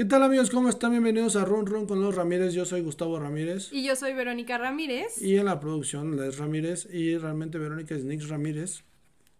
¿Qué tal amigos? ¿Cómo están? Bienvenidos a Run Run con los Ramírez. Yo soy Gustavo Ramírez. Y yo soy Verónica Ramírez. Y en la producción Les Ramírez. Y realmente Verónica es Nix Ramírez.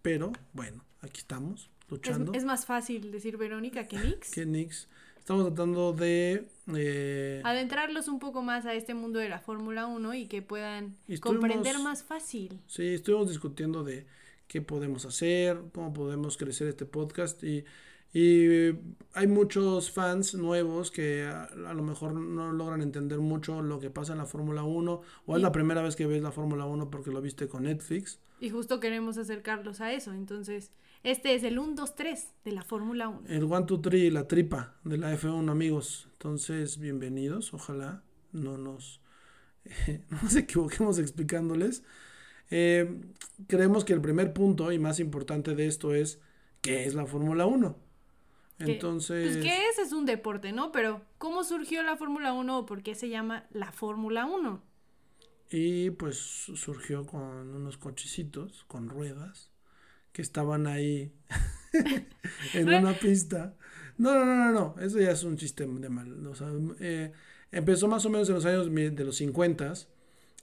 Pero bueno, aquí estamos luchando. Es, más fácil decir Verónica que Nix. que Nix. Estamos tratando de... Eh, Adentrarlos un poco más a este mundo de la Fórmula 1 y que puedan comprender más fácil. Sí, estuvimos discutiendo de qué podemos hacer, cómo podemos crecer este podcast y y hay muchos fans nuevos que a, lo mejor no logran entender mucho lo que pasa en la Fórmula 1 o es la primera vez que ves la Fórmula 1 porque lo viste con Netflix. Y justo queremos acercarlos a eso. Entonces, este es el 1, 2, 3 de la Fórmula 1. El 1, 2, 3, la tripa de la F1, amigos. Entonces, bienvenidos. Ojalá no nos, no nos equivoquemos explicándoles. Eh, creemos que el primer punto y más importante de esto es qué es la Fórmula 1. Entonces. Pues que ese es un deporte, ¿no? Pero, ¿cómo surgió la Fórmula 1 o por qué se llama la Fórmula 1? Y pues surgió con unos cochecitos, con ruedas, que estaban ahí en una pista. No, no, no, no, no, eso ya es un chiste de mal. O sea, eh, empezó más o menos en los años de los 50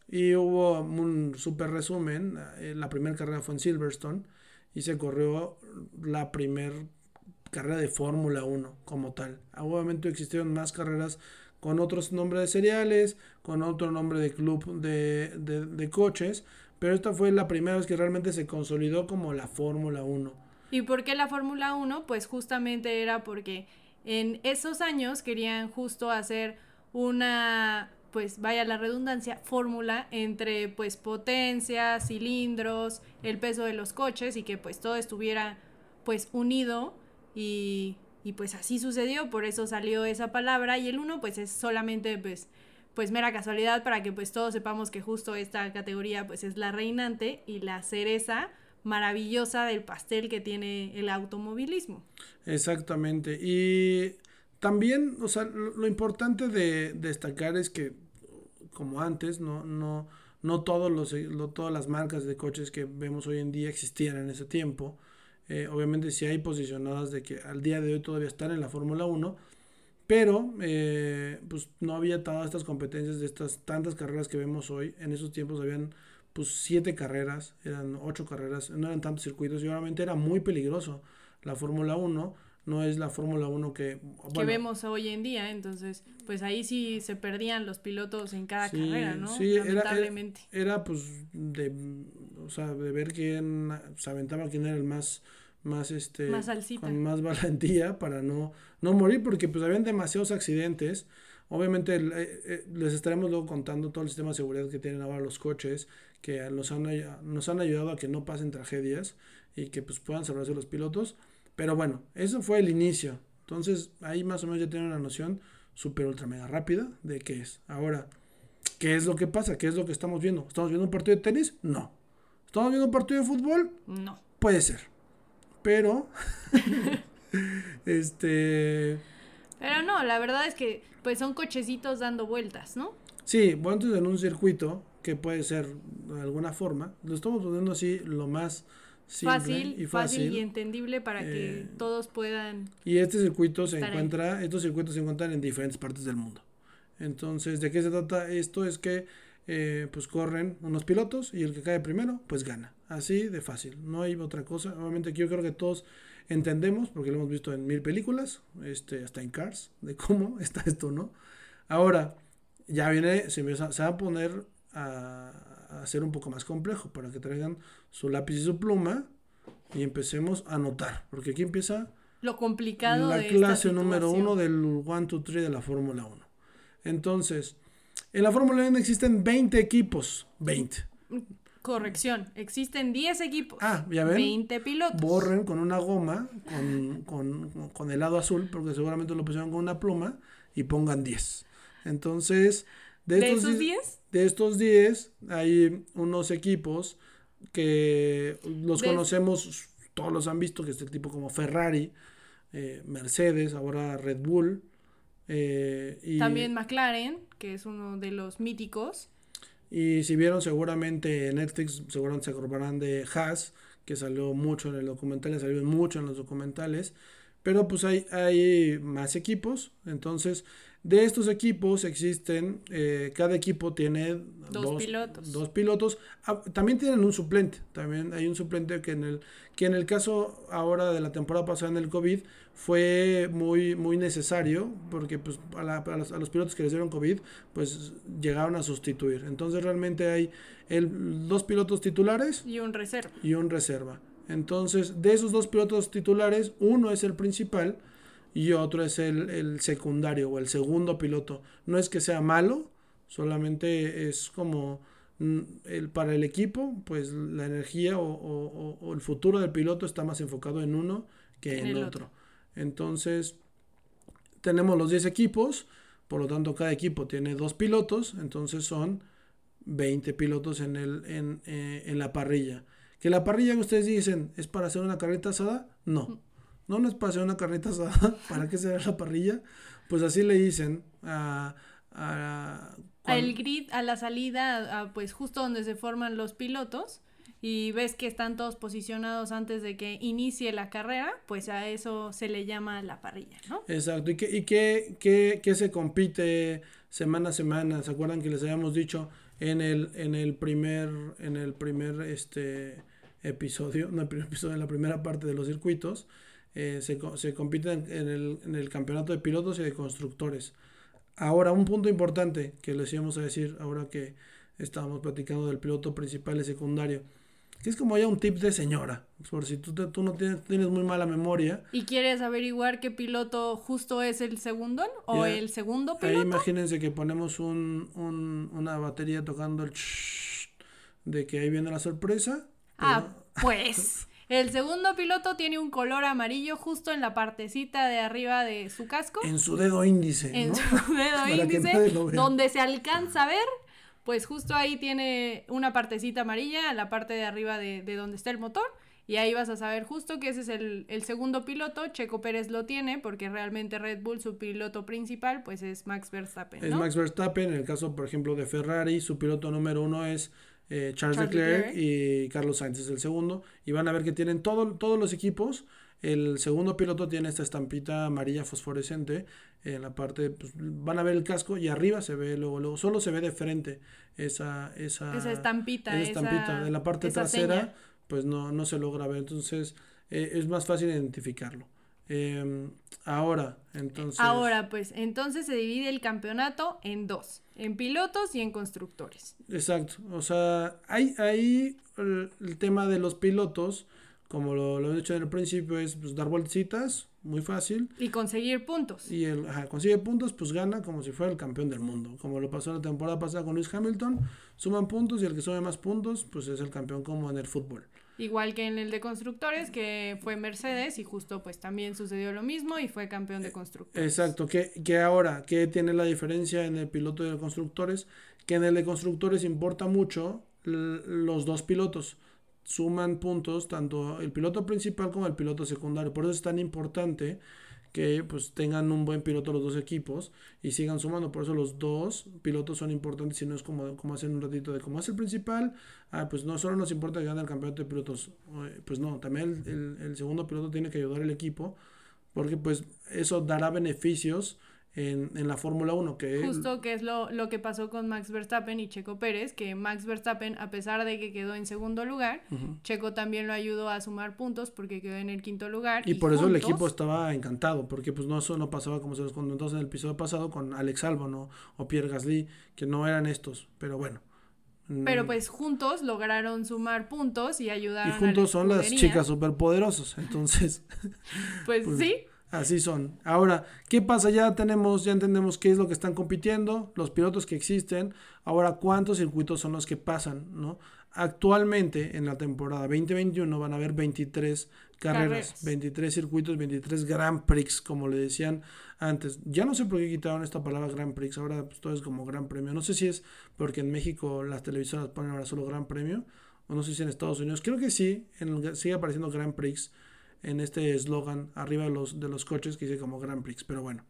y hubo un super resumen. Eh, la primera carrera fue en Silverstone y se corrió la primera carrera de Fórmula 1 como tal. Obviamente existieron más carreras con otros nombres de seriales, con otro nombre de club de, de, coches, pero esta fue la primera vez que realmente se consolidó como la Fórmula 1. ¿Y por qué la Fórmula 1? Pues justamente era porque en esos años querían justo hacer una, pues vaya la redundancia, fórmula entre pues potencia, cilindros, el peso de los coches y que pues todo estuviera pues unido y, pues así sucedió, por eso salió esa palabra y el 1 pues es solamente pues pues mera casualidad para que pues todos sepamos que justo esta categoría pues es la reinante y la cereza maravillosa del pastel que tiene el automovilismo. Exactamente. Y también, o sea, lo, importante de, destacar es que como antes, no, no, no todos los, todas las marcas de coches que vemos hoy en día existían en ese tiempo. Eh, obviamente sí hay posicionadas de que al día de hoy todavía están en la Fórmula 1, pero eh, pues no había todas estas competencias de estas tantas carreras que vemos hoy. En esos tiempos habían pues siete carreras, eran ocho carreras, no eran tantos circuitos y obviamente era muy peligroso. La Fórmula 1 no es la Fórmula 1 que... que vemos hoy en día, entonces pues ahí sí se perdían los pilotos en cada carrera, ¿no? Sí, Lamentablemente. Era, era, pues de, o sea, de ver quién se aventaba, quién era el más más este con más valentía para no no morir porque pues habían demasiados accidentes obviamente eh, eh, les estaremos luego contando todo el sistema de seguridad que tienen ahora los coches que nos han, nos han ayudado a que no pasen tragedias y que pues puedan salvarse los pilotos pero bueno eso fue el inicio. Entonces ahí más o menos ya tienen una noción super ultra mega rápida de qué es. Ahora qué es lo que pasa qué es lo que estamos viendo estamos viendo un partido de tenis no. Estamos viendo un partido de fútbol no. Puede ser. Pero, este... Pero no, la verdad es que pues son cochecitos dando vueltas, ¿no? Sí, bueno, en un circuito que puede ser de alguna forma, lo estamos poniendo así lo más simple fácil, y fácil. y entendible para que eh, todos puedan. Y este circuito se encuentra, estos circuitos se encuentran en diferentes partes del mundo. Entonces, ¿de qué se trata esto? Es que eh, pues corren unos pilotos y el que cae primero, pues gana. Así de fácil, no hay otra cosa. Obviamente que yo creo que todos entendemos, porque lo hemos visto en mil películas, este, hasta en Cars, de cómo está esto, ¿no? Ahora, ya viene, se, va a poner a, a hacer un poco más complejo, para que traigan su lápiz y su pluma y empecemos a anotar, porque aquí empieza lo complicado la clase número uno del 1, 2, 3 de la Fórmula 1. Entonces, en la Fórmula 1 existen 20 equipos. 20. Corrección, existen 10 equipos. Ah, ya ven. 20 pilotos. Borren con una goma, con, con, el lado azul, porque seguramente lo pusieron con una pluma, y pongan 10. Entonces, de, estos, esos 10? De estos 10 hay unos equipos que los conocemos, todos los han visto, que es el tipo como Ferrari, eh, Mercedes, ahora Red Bull. Eh, y También McLaren que es uno de los míticos. Y si vieron seguramente en Netflix, seguramente se acordarán de Haas, que salió mucho en el documental, salió mucho en los documentales. Pero pues hay, hay más equipos, entonces de estos equipos existen, eh, cada equipo tiene dos, pilotos. Dos pilotos. Ah, también tienen un suplente, también hay un suplente que en el, que en el caso ahora de la temporada pasada en el COVID fue muy, muy necesario, porque pues a, los, pilotos que les dieron COVID, pues llegaron a sustituir. Entonces realmente hay el, dos pilotos titulares. Y un reserva. Y un reserva. Entonces, de esos dos pilotos titulares, uno es el principal y otro es el, secundario o el segundo piloto. No es que sea malo, solamente es como mm, el, para el equipo, pues la energía o, el futuro del piloto está más enfocado en uno que en, otro. Entonces, tenemos los 10 equipos, por lo tanto cada equipo tiene dos pilotos, entonces son 20 pilotos en, el, en, eh, en la parrilla. Que la parrilla que ustedes dicen es para hacer una carreta asada, no. No nos pasó una carnita asada, ¿para qué se la parrilla? Pues así le dicen a... a Al grid, a la salida, pues justo donde se forman los pilotos y ves que están todos posicionados antes de que inicie la carrera, pues a eso se le llama la parrilla, ¿no? Exacto. ¿Y qué, y qué, qué, qué se compite semana a semana? ¿Se acuerdan que les habíamos dicho en el, en el primer, en el primer este episodio, no el primer episodio, en la primera parte de los circuitos? Eh, se, se, compiten en el, en el, campeonato de pilotos y de constructores. Ahora, un punto importante que les íbamos a decir ahora que estábamos platicando del piloto principal y secundario, que es como ya un tip de señora, por si tú, tú no tienes, tienes, muy mala memoria. ¿Y quieres averiguar qué piloto justo es el segundo o el segundo piloto? Ahí imagínense que ponemos un, un, una batería tocando el de que ahí viene la sorpresa. Ah, pues El segundo piloto tiene un color amarillo justo en la partecita de arriba de su casco. En su dedo índice. En su dedo índice, donde se alcanza a ver, pues justo ahí tiene una partecita amarilla, la parte de arriba de, donde está el motor. Y ahí vas a saber justo que ese es el, segundo piloto. Checo Pérez lo tiene porque realmente Red Bull, su piloto principal, pues es Max Verstappen. Es Max Verstappen. En el caso, por ejemplo, de Ferrari, su piloto número uno es eh, Charles, Leclerc, y Carlos Sainz es el segundo. Y van a ver que tienen todo, todos los equipos. El segundo piloto tiene esta estampita amarilla fosforescente en la parte, pues, van a ver el casco y arriba se ve luego, luego solo se ve de frente esa, esa, estampita. Esa estampita. de la parte trasera, pues no, no se logra ver. Entonces eh, es más fácil identificarlo. Em, ahora, entonces. Ahora, pues, entonces se divide el campeonato en dos, en pilotos y en constructores. Exacto. O sea, hay ahí el, tema de los pilotos, como lo, lo he dicho en el principio, es pues, dar vueltitas, muy fácil. Y conseguir puntos. Y el ajá, consigue puntos, pues gana como si fuera el campeón del mundo. Como lo pasó la temporada pasada con Lewis Hamilton, suman puntos y el que sube más puntos, pues es el campeón como en el fútbol. Igual que en el de constructores, que fue Mercedes y justo pues también sucedió lo mismo y fue campeón de constructores. Exacto, que, que ahora, ¿qué tiene la diferencia en el piloto de constructores? Que en el de constructores importa mucho los dos pilotos. Suman puntos tanto el piloto principal como el piloto secundario. Por eso es tan importante que pues tengan un buen piloto los dos equipos y sigan sumando. Por eso los dos pilotos son importantes y no es como, como hacen un ratito de como es el principal, ah, pues no solo nos importa que gane el campeonato de pilotos, pues no, también el, el segundo piloto tiene que ayudar al equipo porque pues eso dará beneficios en, en la Fórmula 1. Que Justo que es lo, lo, que pasó con Max Verstappen y Checo Pérez, que Max Verstappen, a pesar de que quedó en segundo lugar, Checo también lo ayudó a sumar puntos porque quedó en el quinto lugar. Y, por eso el equipo estaba encantado, porque pues no, eso no pasaba como se los contó en el episodio pasado con Alex Albon o Pierre Gasly, que no eran estos, pero bueno. Pero mm. pues juntos lograron sumar puntos y ayudar. Y juntos son las chicas superpoderosas, entonces. pues, pues sí. Así son. Ahora, ¿qué pasa? Ya tenemos, ya entendemos qué es lo que están compitiendo, los pilotos que existen. Ahora, ¿cuántos circuitos son los que pasan? ¿no? Actualmente, en la temporada 2021, van a haber 23 carreras, 23 circuitos, 23 Grand Prix, como le decían antes. Ya no sé por qué quitaron esta palabra Grand Prix, ahora pues, todo es como Gran Premio. No sé si es porque en México las televisoras ponen ahora solo Gran Premio, o no sé si en Estados Unidos. Creo que sí, en, sigue apareciendo Grand Prix en este eslogan arriba de los, de los coches que dice como Grand Prix. Pero bueno,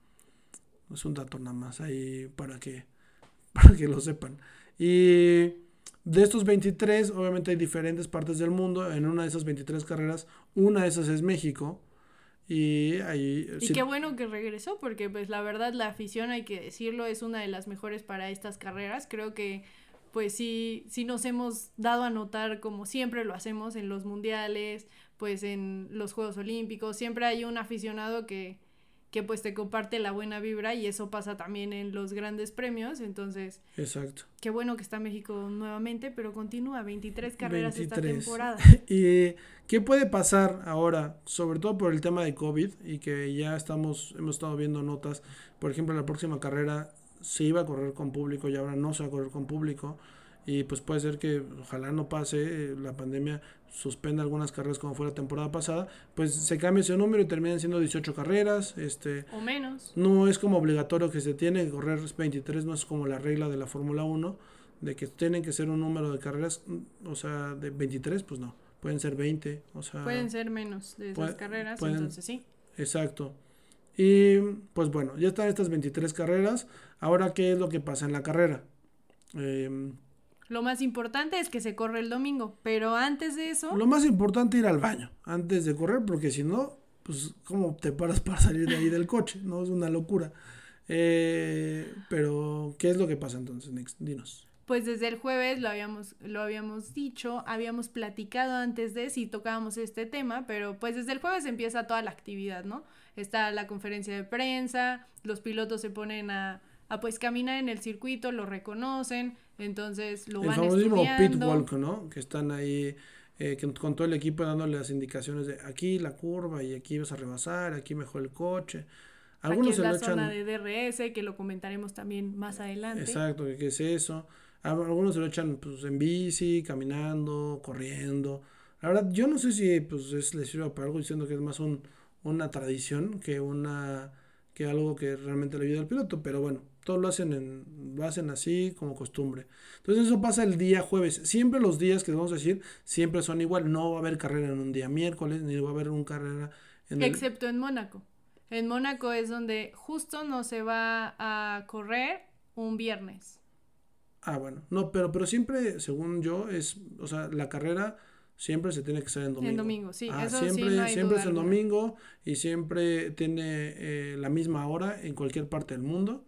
es un dato nada más ahí para que, para que lo sepan. Y de estos 23, obviamente hay diferentes partes del mundo. En una de esas 23 carreras, una de esas es México. Y ahí... Y qué bueno que regresó, porque pues la verdad la afición, hay que decirlo, es una de las mejores para estas carreras. Creo que pues sí, sí nos hemos dado a notar como siempre lo hacemos en los mundiales, pues en los Juegos Olímpicos, siempre hay un aficionado que, que pues te comparte la buena vibra y eso pasa también en los grandes premios, entonces... Exacto. Qué bueno que está México nuevamente, pero continúa 23 carreras esta temporada. ¿Y qué puede pasar ahora, sobre todo por el tema de COVID y que ya estamos, hemos estado viendo notas, por ejemplo, la próxima carrera se iba a correr con público y ahora no se va a correr con público y pues puede ser que ojalá no pase eh, la pandemia suspenda algunas carreras como fue la temporada pasada, pues se cambie ese número y terminen siendo 18 carreras, este o menos. No es como obligatorio que se tiene que correr 23, no es como la regla de la Fórmula 1 de que tienen que ser un número de carreras, o sea, de 23, pues no, pueden ser 20, o sea, pueden ser menos de esas carreras, entonces sí. Exacto. Y pues bueno, ya están estas 23 carreras. Ahora, ¿qué es lo que pasa en la carrera? Eh, lo más importante es que se corre el domingo, pero antes de eso... Lo más importante ir al baño antes de correr, porque si no, pues cómo te paras para salir de ahí del coche, ¿no? Es una locura. Eh, pero, ¿qué es lo que pasa entonces, Nix? Dinos. Pues desde el jueves lo habíamos, lo habíamos dicho, habíamos platicado antes de si tocábamos este tema, pero pues desde el jueves empieza toda la actividad, ¿no? Está la conferencia de prensa, los pilotos se ponen a, a pues caminar en el circuito, lo reconocen, entonces lo el van famosísimo pit walk, ¿no? Que están ahí eh, con todo el equipo dándole las indicaciones de aquí la curva y aquí vas a rebasar, aquí mejor el coche. Algunos aquí es la zona de DRS, que lo comentaremos también más adelante. Exacto, ¿qué es eso? Algunos se lo echan pues, en bici, caminando, corriendo. La verdad, yo no sé si pues, es, les sirve para algo diciendo que es más un, una tradición que una que algo que realmente le ayuda al piloto, pero bueno, todos lo hacen, en, lo hacen así como costumbre. Entonces eso pasa el día jueves. Siempre los días que vamos a decir, siempre son igual. No va a haber carrera en un día miércoles, ni va a haber una carrera en Excepto en Mónaco. En Mónaco es donde justo no se va a correr un viernes. Ah, bueno. No, pero, pero siempre, según yo, es, o sea, la carrera siempre se tiene que ser en domingo. En domingo, sí. Ah, siempre siempre es en domingo y siempre tiene eh, la misma hora en cualquier parte del mundo.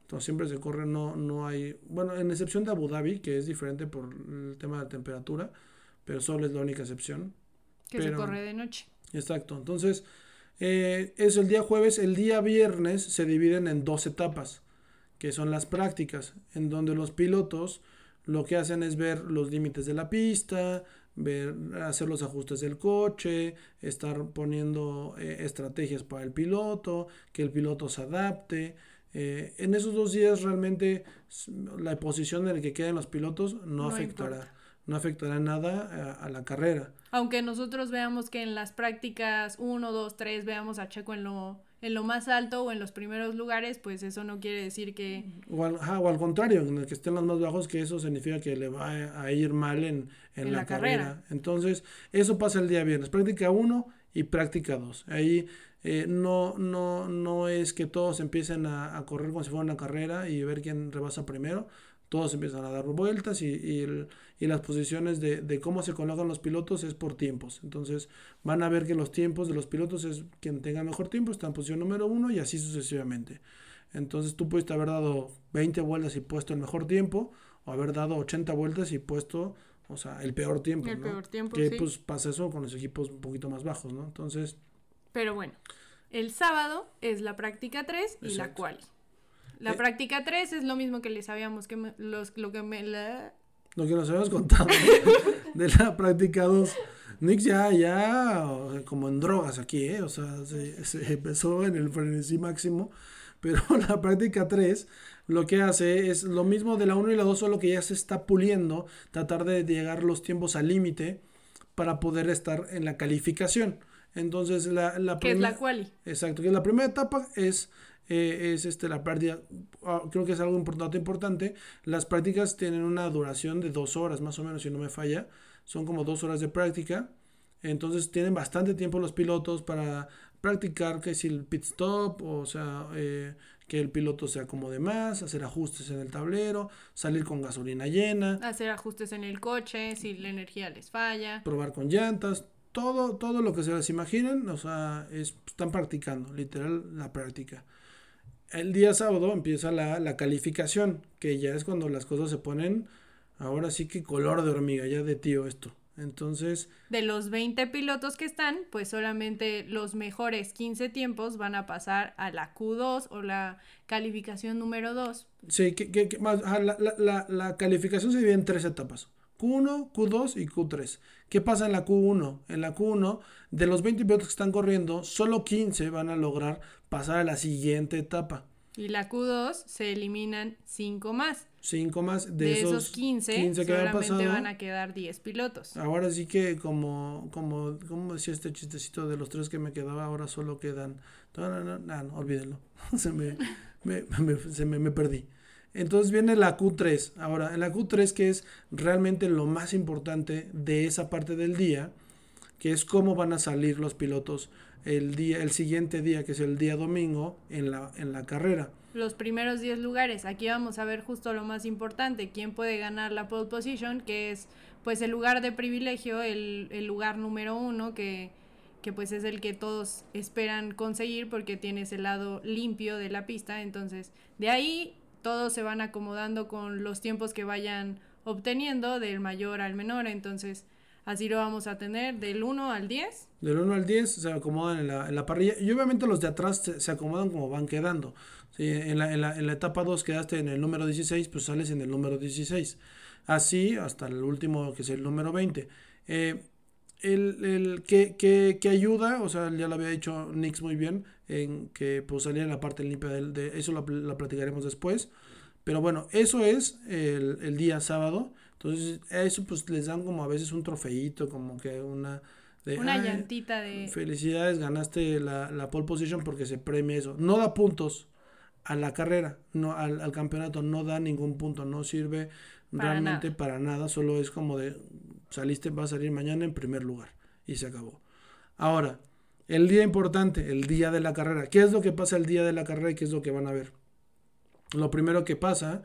Entonces siempre se corre, no, no hay, bueno, en excepción de Abu Dhabi, que es diferente por el tema de la temperatura, pero solo es la única excepción. Que se corre de noche. Exacto. Entonces, eh, es el día jueves, el día viernes se dividen en dos etapas, que son las prácticas, en donde los pilotos lo que hacen es ver los límites de la pista, ver, hacer los ajustes del coche, estar poniendo eh, estrategias para el piloto, que el piloto se adapte. Eh, en esos dos días realmente la posición en la que queden los pilotos no, afectará. No afectará nada a, la carrera. Aunque nosotros veamos que en las prácticas 1, 2, 3 veamos a Checo en lo, en lo más alto o en los primeros lugares, pues eso no quiere decir que... O al, o al contrario, en el que estén los más bajos, que eso significa que le va a, ir mal en, en, la, carrera. Entonces, eso pasa el día viernes. Práctica 1 y práctica 2. Ahí eh, no, no, no es que todos empiecen a, a, correr como si fuera una carrera y ver quién rebasa primero. Todos empiezan a dar vueltas y, y, el, y las posiciones de, de, cómo se colocan los pilotos es por tiempos. Entonces van a ver que los tiempos de los pilotos es quien tenga mejor tiempo, está en posición número uno y así sucesivamente. Entonces tú puedes haber dado 20 vueltas y puesto el mejor tiempo o haber dado 80 vueltas y puesto, o sea, el peor tiempo. El peor tiempo, Que pues pasa eso con los equipos un poquito más bajos, ¿no? Entonces... Pero bueno, el sábado es la práctica 3 y la quali. La eh, práctica 3 es lo mismo que les sabíamos que los, lo que me lo que nos habíamos contado de la práctica 2. Nix ya, ya, como en drogas aquí, ¿eh? O sea, se, empezó en el frenesí máximo. Pero la práctica 3 lo que hace es lo mismo de la 1 y la 2, solo que ya se está puliendo, tratar de llegar los tiempos al límite para poder estar en la calificación. Entonces, la, la que es la quali. Exacto, que la primera etapa es, eh, es este, la práctica, ah, creo que es algo importante, importante. Las prácticas tienen una duración de dos horas, más o menos, si no me falla. Son como dos horas de práctica. Entonces, tienen bastante tiempo los pilotos para practicar que si el pit stop, o sea, eh, que el piloto se acomode más, hacer ajustes en el tablero, salir con gasolina llena. Hacer ajustes en el coche, si la energía les falla. Probar con llantas, todo, todo lo que se les imaginen, o sea, es, están practicando, literal, la práctica. El día sábado empieza la, la calificación, que ya es cuando las cosas se ponen, ahora sí que color de hormiga, ya de tío esto. Entonces... De los 20 pilotos que están, pues solamente los mejores 15 tiempos van a pasar a la Q2 o la calificación número 2. Sí, que, que, más, la, la, la, calificación se divide en tres etapas. Q1, Q2 y Q3. ¿Qué pasa en la Q1? En la Q1, de los 20 pilotos que están corriendo, solo 15 van a lograr pasar a la siguiente etapa. Y la Q2 se eliminan 5 más. 5 más de, esos, 15, 15 que solamente van a quedar 10 pilotos. Ahora sí que como, como, como decía este chistecito de los tres que me quedaba, ahora solo quedan... No, no, no, no, olvídenlo. se me, me, me, se me, me perdí. Entonces viene la Q3. Ahora, la Q3 que es realmente lo más importante de esa parte del día, que es cómo van a salir los pilotos el día el siguiente día, que es el día domingo en la en la carrera los primeros 10 lugares. Aquí vamos a ver justo lo más importante, quién puede ganar la pole position, que es pues el lugar de privilegio, el, el lugar número uno, que, que pues es el que todos esperan conseguir porque tienes el lado limpio de la pista. Entonces, de ahí todos se van acomodando con los tiempos que vayan obteniendo del mayor al menor. Entonces, así lo vamos a tener del 1 al 10. Del 1 al 10 se acomodan en la, en la parrilla y obviamente los de atrás se, acomodan como van quedando. En, la, en, la, en la etapa 2 quedaste en el número 16, pues sales en el número 16. Así hasta el último, que es el número 20. Eh, el, el que, que, que, ayuda, o sea, ya lo había dicho Nix muy bien, en que pues salía en la parte limpia del, de eso la, la platicaremos después. Pero bueno, eso es el, el, día sábado. Entonces, eso pues les dan como a veces un trofeito, como que una... De, una llantita de... Felicidades, ganaste la, la pole position porque se premia eso. No da puntos, a la carrera, no al, al campeonato, no da ningún punto, no sirve para realmente nada. para nada, solo es como de saliste, va a salir mañana en primer lugar y se acabó. Ahora, el día importante, el día de la carrera, ¿qué es lo que pasa el día de la carrera y qué es lo que van a ver? Lo primero que pasa,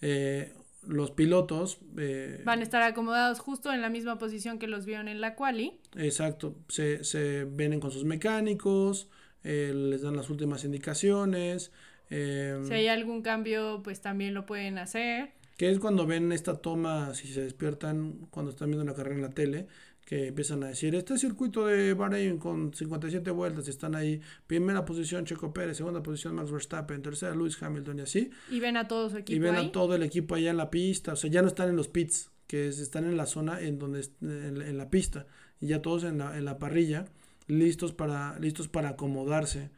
eh, los pilotos eh, van a estar acomodados justo en la misma posición que los vieron en la quali. Exacto, se, se vienen con sus mecánicos, eh, les dan las últimas indicaciones, eh, si hay algún cambio, pues también lo pueden hacer. Que es cuando ven esta toma, si se despiertan cuando están viendo la carrera en la tele, que empiezan a decir, este circuito de Bahrein con 57 vueltas, están ahí, primera posición Checo Pérez, segunda posición Max Verstappen, tercera Lewis Hamilton y así. Y ven a todo su equipo. Y ven ahí? a todo el equipo allá en la pista, o sea, ya no están en los pits, que es, están en la zona en donde en, en la pista, y ya todos en la, en la parrilla, listos para, listos para acomodarse.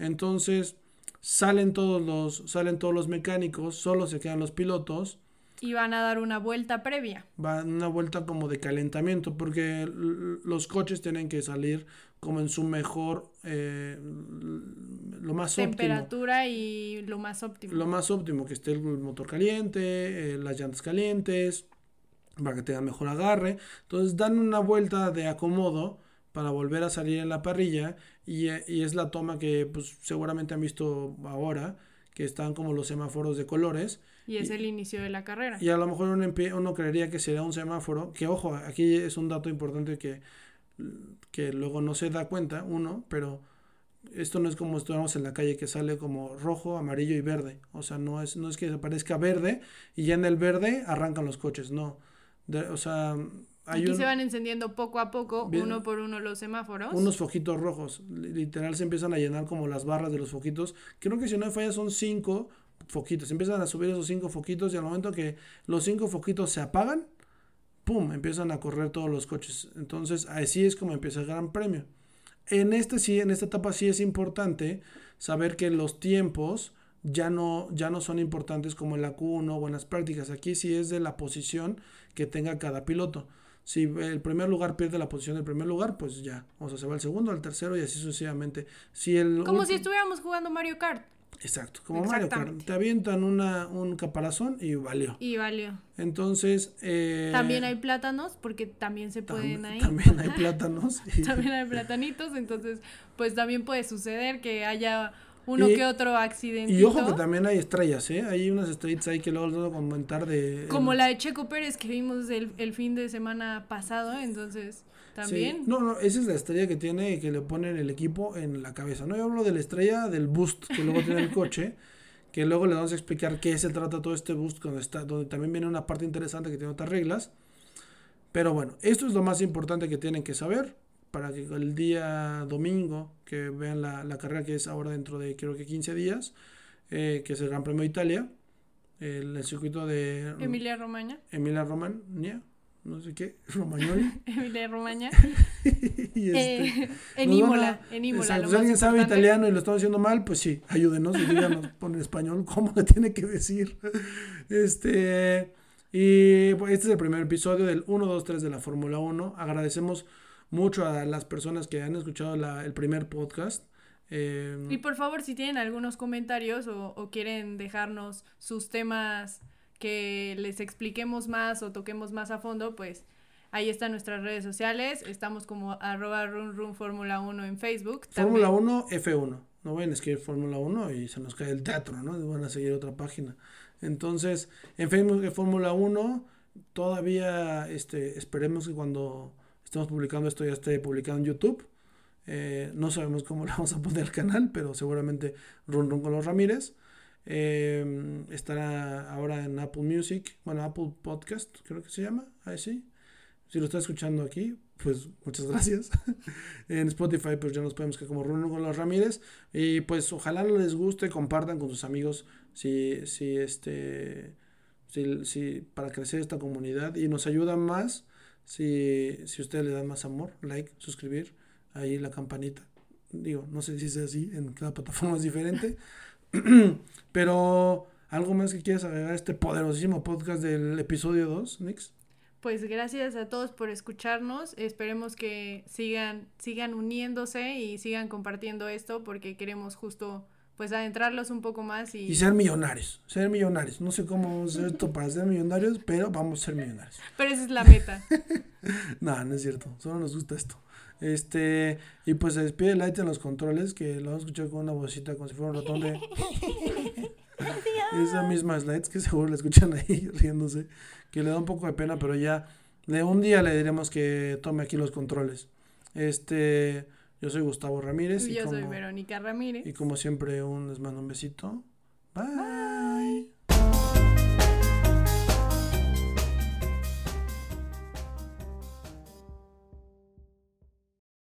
Entonces, salen todos los, salen todos los mecánicos, solo se quedan los pilotos. Y van a dar una vuelta previa. Van una vuelta como de calentamiento, porque los coches tienen que salir como en su mejor, eh, lo más Temperatura óptimo. y lo más óptimo. Lo más óptimo, que esté el motor caliente, eh, las llantas calientes, para que tengan mejor agarre. Entonces dan una vuelta de acomodo para volver a salir en la parrilla y, y, es la toma que pues seguramente han visto ahora que están como los semáforos de colores y es y, el inicio de la carrera y a lo mejor uno, uno creería que sería un semáforo que ojo aquí es un dato importante que que luego no se da cuenta uno pero esto no es como estuviéramos en la calle que sale como rojo, amarillo y verde. O sea, no es, no es que aparezca verde y ya en el verde arrancan los coches, no. De, o sea, hay Aquí un, se van encendiendo poco a poco, bien, uno por uno los semáforos. Unos foquitos rojos. Literal se empiezan a llenar como las barras de los foquitos. Creo que si no me falla son cinco foquitos. Empiezan a subir esos cinco foquitos y al momento que los cinco foquitos se apagan, ¡pum! Empiezan a correr todos los coches. Entonces así es como empieza el Gran Premio. En este sí, en esta etapa sí es importante saber que los tiempos ya no, ya no son importantes como en la Q1 o en las prácticas. Aquí sí es de la posición que tenga cada piloto. Si el primer lugar pierde la posición del primer lugar, pues ya. O sea, se va al segundo, al tercero y así sucesivamente. Si el como si estuviéramos jugando Mario Kart. Exacto, como Mario Kart. Te avientan una, un caparazón y valió. Y valió. Entonces... Eh, también hay plátanos, porque también se pueden ahí. También hay plátanos. Y... también hay platanitos, entonces pues también puede suceder que haya uno que otro accidente. Y ojo que también hay estrellas, ¿eh? Hay unas estrellitas ahí que luego les voy a comentar de... Como la de Checo Pérez que vimos el, el fin de semana pasado, entonces también. No, no, esa es la estrella que tiene que le ponen el equipo en la cabeza. No, yo hablo de la estrella del boost que luego tiene el coche, que luego le vamos a explicar qué se trata todo este boost, donde, está, donde también viene una parte interesante que tiene otras reglas. Pero bueno, esto es lo más importante que tienen que saber para que el día domingo que vean la, la carrera que es ahora dentro de creo que 15 días, eh, que es el Gran Premio de Italia, el, el circuito de... Emilia Romagna. Emilia Romagna, no sé qué, Romagnoli. Emilia Romagna. y este, Eh, en Imola, a- en Imola. si alguien sabe italiano y lo estamos haciendo mal, pues sí, ayúdenos y díganos por en español cómo le tiene que decir. Este, y pues, este es el primer episodio del 1, 2, 3 de la Fórmula 1. Agradecemos mucho a las personas que han escuchado la- el primer podcast. Eh, Y por favor, si tienen algunos comentarios o, o quieren dejarnos sus temas que les expliquemos más o toquemos más a fondo, pues ahí están nuestras redes sociales. Estamos como arroba run run Fórmula 1 en Facebook. Fórmula También- 1, F1. No vayan a escribir Fórmula 1 y se nos cae el teatro, ¿no? Van a seguir otra página. Entonces, en Facebook de Fórmula 1, todavía este, esperemos que cuando estemos publicando esto ya esté publicado en YouTube. Eh, no sabemos cómo le vamos a poner al canal, pero seguramente Run Run con los Ramírez. Eh, estará ahora en Apple Music, bueno, Apple Podcast, creo que se llama, ahí sí. Si lo está escuchando aquí, pues muchas gracias. en Spotify, pues ya nos podemos quedar como Run con los Ramírez. Y pues ojalá les guste, compartan con sus amigos si, si este, si, si, para crecer esta comunidad. Y nos ayuda más si, si ustedes le dan más amor, like, suscribir, ahí la campanita. Digo, no sé si es así, en cada plataforma es diferente. Pero, ¿algo más que quieras agregar a este poderosísimo podcast del episodio 2, Nix? Pues gracias a todos por escucharnos. Esperemos que sigan, sigan uniéndose y sigan compartiendo esto porque queremos justo pues adentrarlos un poco más y, Y ser millonarios, ser millonarios. No sé cómo vamos a hacer esto para ser millonarios, pero vamos a ser millonarios. pero esa es la meta. No, no es cierto, solo nos gusta esto. Este, y pues se despide Light en los controles, que lo vamos a escuchar con una vocecita como si fuera un ratón de... Esa misma Slides que seguro la escuchan ahí riéndose, que le da un poco de pena, pero ya de un día le diremos que tome aquí los controles. Este, yo soy Gustavo Ramírez y Yo como, soy Verónica Ramírez. y como siempre un les mando un besito. Bye.